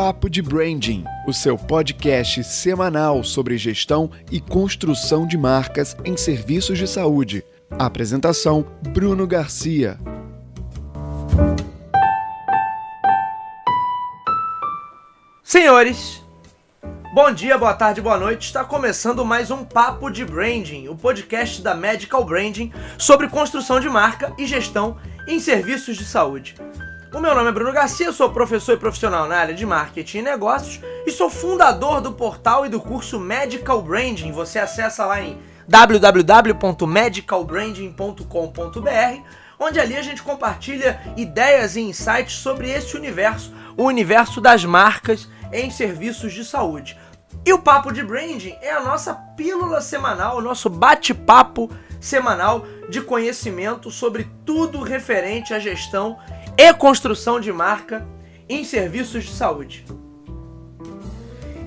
Papo de Branding, o seu podcast semanal sobre gestão e construção de marcas em serviços de saúde. Apresentação: Bruno Garcia. Senhores, bom dia, boa tarde, boa noite. Está começando mais um Papo de Branding, o podcast da Medical Branding sobre construção de marca e gestão em serviços de saúde. O meu nome é Bruno Garcia, sou professor e profissional na área de marketing e negócios e sou fundador do portal e do curso Medical Branding. Você acessa lá em www.medicalbranding.com.br, onde ali a gente compartilha ideias e insights sobre esse universo, o universo das marcas em serviços de saúde. E o Papo de Branding é a nossa pílula semanal, o nosso bate-papo semanal de conhecimento sobre tudo referente à gestão e construção de marca em serviços de saúde.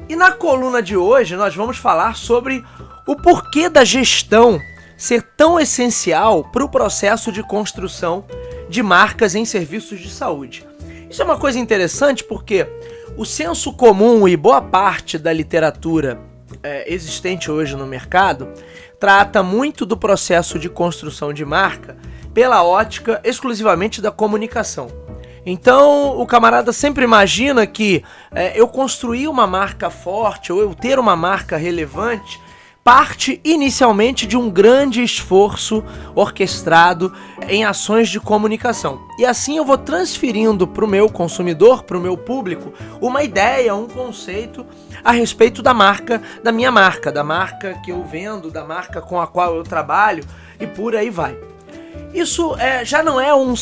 E na coluna de hoje nós vamos falar sobre o porquê da gestão ser tão essencial para o processo de construção de marcas em serviços de saúde. Isso é uma coisa interessante porque o senso comum e boa parte da literatura é, existente hoje no mercado trata muito do processo de construção de marca pela ótica exclusivamente da comunicação. Então o camarada sempre imagina que é, eu construir uma marca forte ou eu ter uma marca relevante parte inicialmente de um grande esforço orquestrado em ações de comunicação. E assim eu vou transferindo para o meu consumidor, para o meu público, uma ideia, um conceito a respeito da marca, da minha marca, da marca que eu vendo, da marca com a qual eu trabalho e por aí vai. Isso é, já não é um,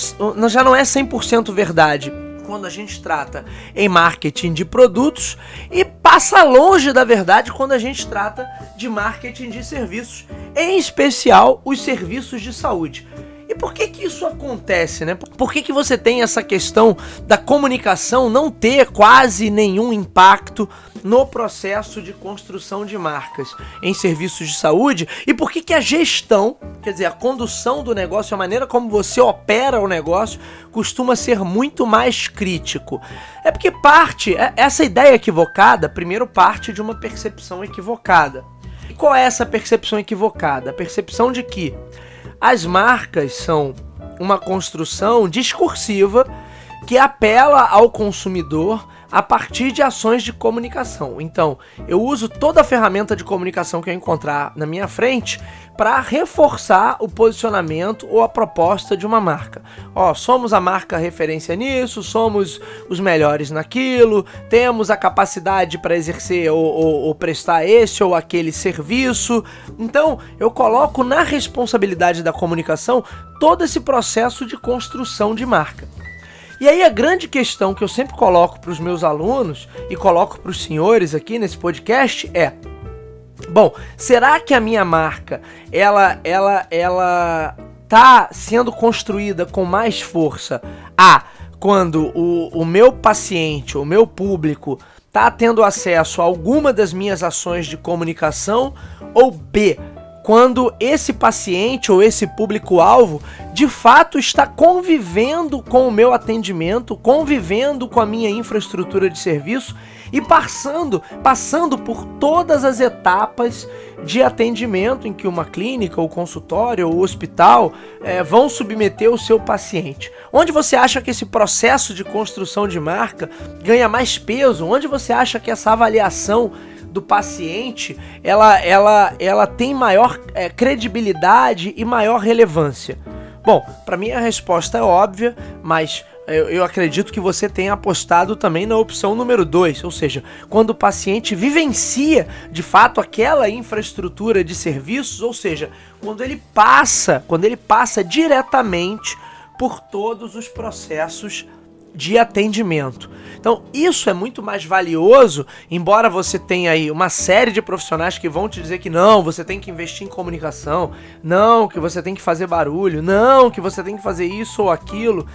já não é 100% verdade quando a gente trata em marketing de produtos e passa longe da verdade quando a gente trata de marketing de serviços, em especial os serviços de saúde. Por que que isso acontece, né? Por que que você tem essa questão da comunicação não ter quase nenhum impacto no processo de construção de marcas em serviços de saúde? E por que que a gestão, quer dizer, a condução do negócio, a maneira como você opera o negócio, costuma ser muito mais crítico? É porque parte, é, essa ideia equivocada, primeiro parte de uma percepção equivocada. E qual é essa percepção equivocada? A percepção de que as marcas são uma construção discursiva que apela ao consumidor a partir de ações de comunicação. Então, eu uso toda a ferramenta de comunicação que eu encontrar na minha frente para reforçar o posicionamento ou a proposta de uma marca. Ó, somos a marca referência nisso, somos os melhores naquilo, temos a capacidade para exercer ou, ou, ou prestar esse ou aquele serviço. Então, eu coloco na responsabilidade da comunicação todo esse processo de construção de marca. E aí a grande questão que eu sempre coloco para os meus alunos e coloco para os senhores aqui nesse podcast é: bom, será que a minha marca ela ela ela tá sendo construída com mais força a quando o, o meu paciente, o meu público tá tendo acesso a alguma das minhas ações de comunicação ou B quando esse paciente ou esse público-alvo de fato está convivendo com o meu atendimento, convivendo com a minha infraestrutura de serviço e passando, passando por todas as etapas de atendimento em que uma clínica, ou consultório, ou hospital é, vão submeter o seu paciente. Onde você acha que esse processo de construção de marca ganha mais peso? Onde você acha que essa avaliação do paciente, ela, ela, ela tem maior é, credibilidade e maior relevância? Bom, para mim a resposta é óbvia, mas eu, eu, acredito que você tenha apostado também na opção número 2, ou seja, quando o paciente vivencia de fato aquela infraestrutura de serviços, ou seja, quando ele passa, quando ele passa diretamente por todos os processos de atendimento. Então, isso é muito mais valioso, embora você tenha aí uma série de profissionais que vão te dizer que não, você tem que investir em comunicação, não, que você tem que fazer barulho, não, que você tem que fazer isso ou aquilo.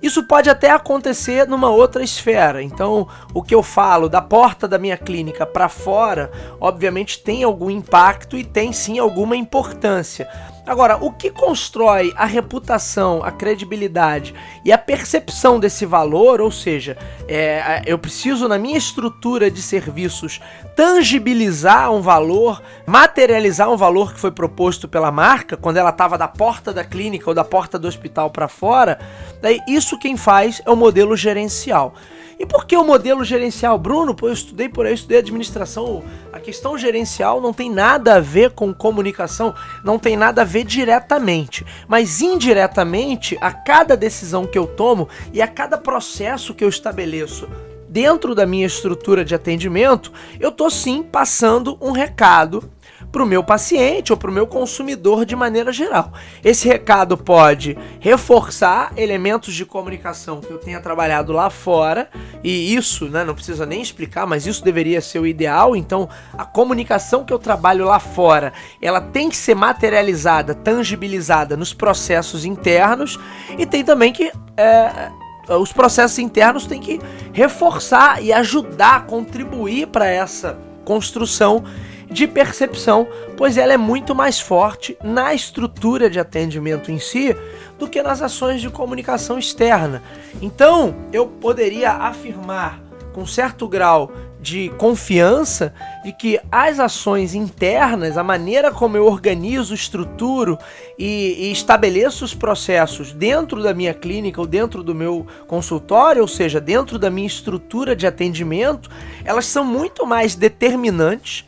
Isso pode até acontecer numa outra esfera. Então, o que eu falo da porta da minha clínica para fora, obviamente tem algum impacto e tem sim alguma importância. Agora, o que constrói a reputação, a credibilidade e a percepção desse valor, ou seja, é, eu preciso na minha estrutura de serviços tangibilizar um valor, materializar um valor que foi proposto pela marca quando ela estava da porta da clínica ou da porta do hospital para fora. Daí isso quem faz é o modelo gerencial. E por que o modelo gerencial, Bruno? Pô, eu estudei por aí, eu estudei administração. A questão gerencial não tem nada a ver com comunicação, não tem nada a ver diretamente, mas indiretamente a cada decisão que eu tomo e a cada processo que eu estabeleço dentro da minha estrutura de atendimento, eu tô sim passando um recado para o meu paciente ou para o meu consumidor de maneira geral. Esse recado pode reforçar elementos de comunicação que eu tenha trabalhado lá fora, e isso, né, não precisa nem explicar, mas isso deveria ser o ideal. Então, a comunicação que eu trabalho lá fora, ela tem que ser materializada, tangibilizada nos processos internos, e tem também que. É, os processos internos têm que reforçar e ajudar, contribuir para essa construção de percepção, pois ela é muito mais forte na estrutura de atendimento em si do que nas ações de comunicação externa. Então, eu poderia afirmar com certo grau de confiança de que as ações internas, a maneira como eu organizo, estruturo e, e, estabeleço os processos dentro da minha clínica ou dentro do meu consultório, ou seja, dentro da minha estrutura de atendimento, elas são muito mais determinantes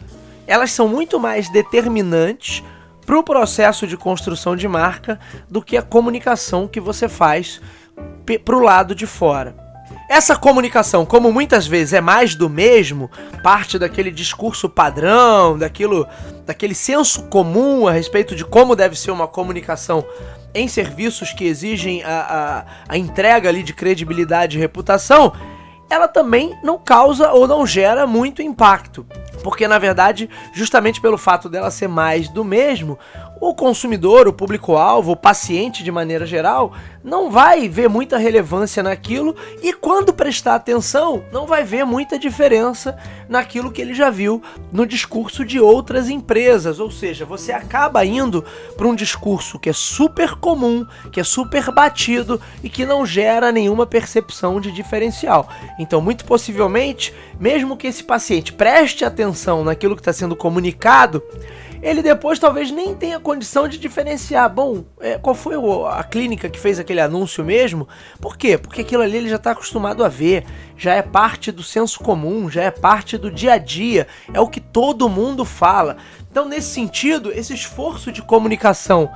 elas são muito mais determinantes para o processo de construção de marca do que a comunicação que você faz para o lado de fora. Essa comunicação, como muitas vezes é mais do mesmo, parte daquele discurso padrão, daquilo, daquele senso comum a respeito de como deve ser uma comunicação em serviços que exigem a, a, a entrega ali de credibilidade e reputação, ela também não causa ou não gera muito impacto. Porque, na verdade, justamente pelo fato dela ser mais do mesmo, o consumidor, o público-alvo, o paciente de maneira geral, não vai ver muita relevância naquilo e quando prestar atenção, não vai ver muita diferença naquilo que ele já viu no discurso de outras empresas. Ou seja, você acaba indo para um discurso que é super comum, que é super batido e que não gera nenhuma percepção de diferencial. Então, muito possivelmente, mesmo que esse paciente preste atenção naquilo que está sendo comunicado, ele depois talvez nem tenha condição de diferenciar. Bom, é, qual foi o, a clínica que fez aquele anúncio mesmo? Por quê? Porque aquilo ali ele já está acostumado a ver, já é parte do senso comum, já é parte do dia a dia, é o que todo mundo fala. Então, nesse sentido, esse esforço de comunicação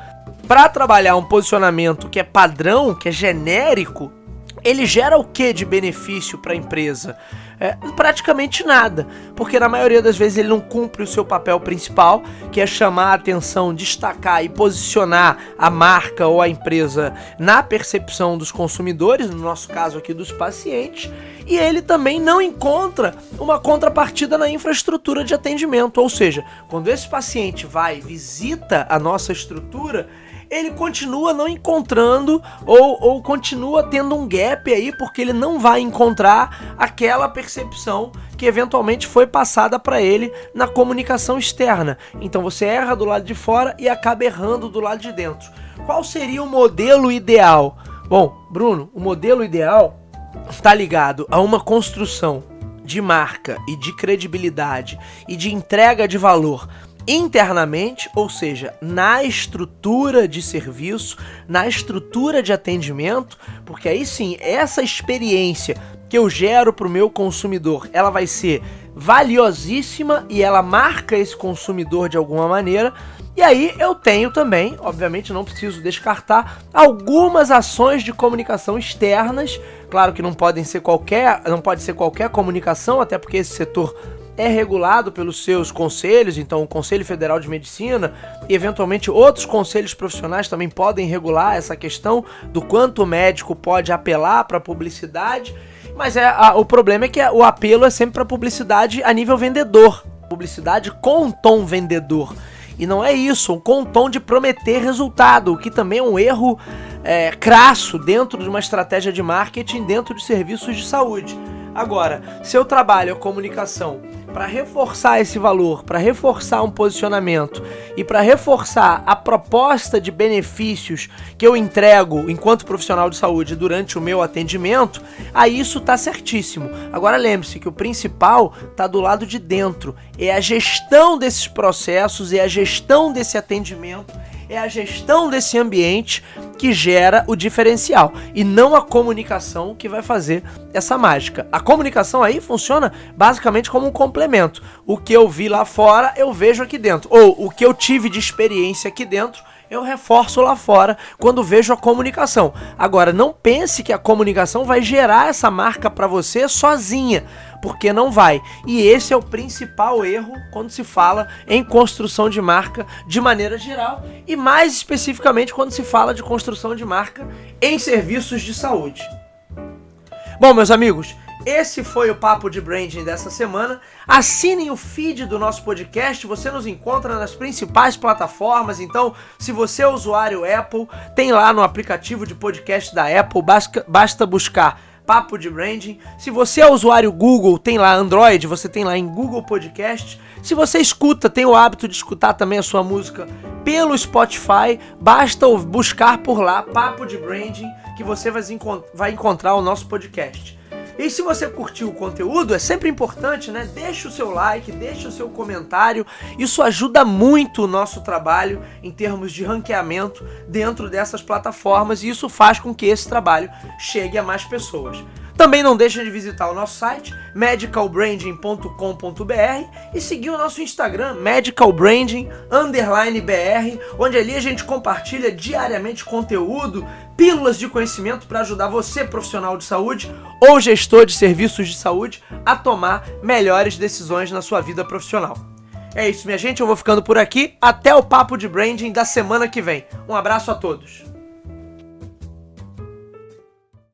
para trabalhar um posicionamento que é padrão, que é genérico, ele gera o que de benefício para a empresa? É, praticamente nada, porque na maioria das vezes ele não cumpre o seu papel principal, que é chamar a atenção, destacar e posicionar a marca ou a empresa na percepção dos consumidores, no nosso caso aqui dos pacientes, e ele também não encontra uma contrapartida na infraestrutura de atendimento, ou seja, quando esse paciente vai visita a nossa estrutura, ele continua não encontrando ou, ou continua tendo um gap aí porque ele não vai encontrar aquela percepção que eventualmente foi passada para ele na comunicação externa. Então você erra do lado de fora e acaba errando do lado de dentro. Qual seria o modelo ideal? Bom, Bruno, o modelo ideal está ligado a uma construção de marca e de credibilidade e de entrega de valor internamente, ou seja, na estrutura de serviço, na estrutura de atendimento, porque aí sim, essa experiência que eu gero para o meu consumidor, ela vai ser valiosíssima e ela marca esse consumidor de alguma maneira. E aí eu tenho também, obviamente não preciso descartar, algumas ações de comunicação externas. Claro que não podem ser qualquer, não pode ser qualquer comunicação, até porque esse setor é regulado pelos seus conselhos, então o Conselho Federal de Medicina e eventualmente outros conselhos profissionais também podem regular essa questão do quanto o médico pode apelar para publicidade. Mas é a, o problema é que o apelo é sempre para publicidade a nível vendedor, publicidade com tom vendedor. E não é isso, com um tom de prometer resultado, o que também é um erro é, crasso dentro de uma estratégia de marketing dentro de serviços de saúde. Agora, se eu trabalho a comunicação para reforçar esse valor, para reforçar um posicionamento e para reforçar a proposta de benefícios que eu entrego enquanto profissional de saúde durante o meu atendimento, aí isso tá certíssimo. Agora lembre-se que o principal tá do lado de dentro, é a gestão desses processos, é a gestão desse atendimento é a gestão desse ambiente que gera o diferencial e não a comunicação que vai fazer essa mágica. A comunicação aí funciona basicamente como um complemento. O que eu vi lá fora, eu vejo aqui dentro. Ou o que eu tive de experiência aqui dentro, eu reforço lá fora quando vejo a comunicação. Agora, não pense que a comunicação vai gerar essa marca para você sozinha, porque não vai. E esse é o principal erro quando se fala em construção de marca de maneira geral e mais especificamente quando se fala de construção de marca em serviços de saúde. Bom, meus amigos, esse foi o Papo de Branding dessa semana. Assinem o feed do nosso podcast, você nos encontra nas principais plataformas. Então, se você é usuário Apple, tem lá no aplicativo de podcast da Apple, basta buscar Papo de Branding. Se você é usuário Google, tem lá Android, você tem lá em Google Podcast. Se você escuta, tem o hábito de escutar também a sua música pelo Spotify, basta buscar por lá Papo de Branding que você vai encontrar o nosso podcast. E se você curtiu o conteúdo, é sempre importante, né? Deixe o seu like, deixe o seu comentário. Isso ajuda muito o nosso trabalho em termos de ranqueamento dentro dessas plataformas e isso faz com que esse trabalho chegue a mais pessoas. Também não deixe de visitar o nosso site medicalbranding.com.br e seguir o nosso Instagram medicalbranding_br, onde ali a gente compartilha diariamente conteúdo, pílulas de conhecimento para ajudar você, profissional de saúde ou gestor de serviços de saúde, a tomar melhores decisões na sua vida profissional. É isso, minha gente, eu vou ficando por aqui. Até o papo de branding da semana que vem. Um abraço a todos.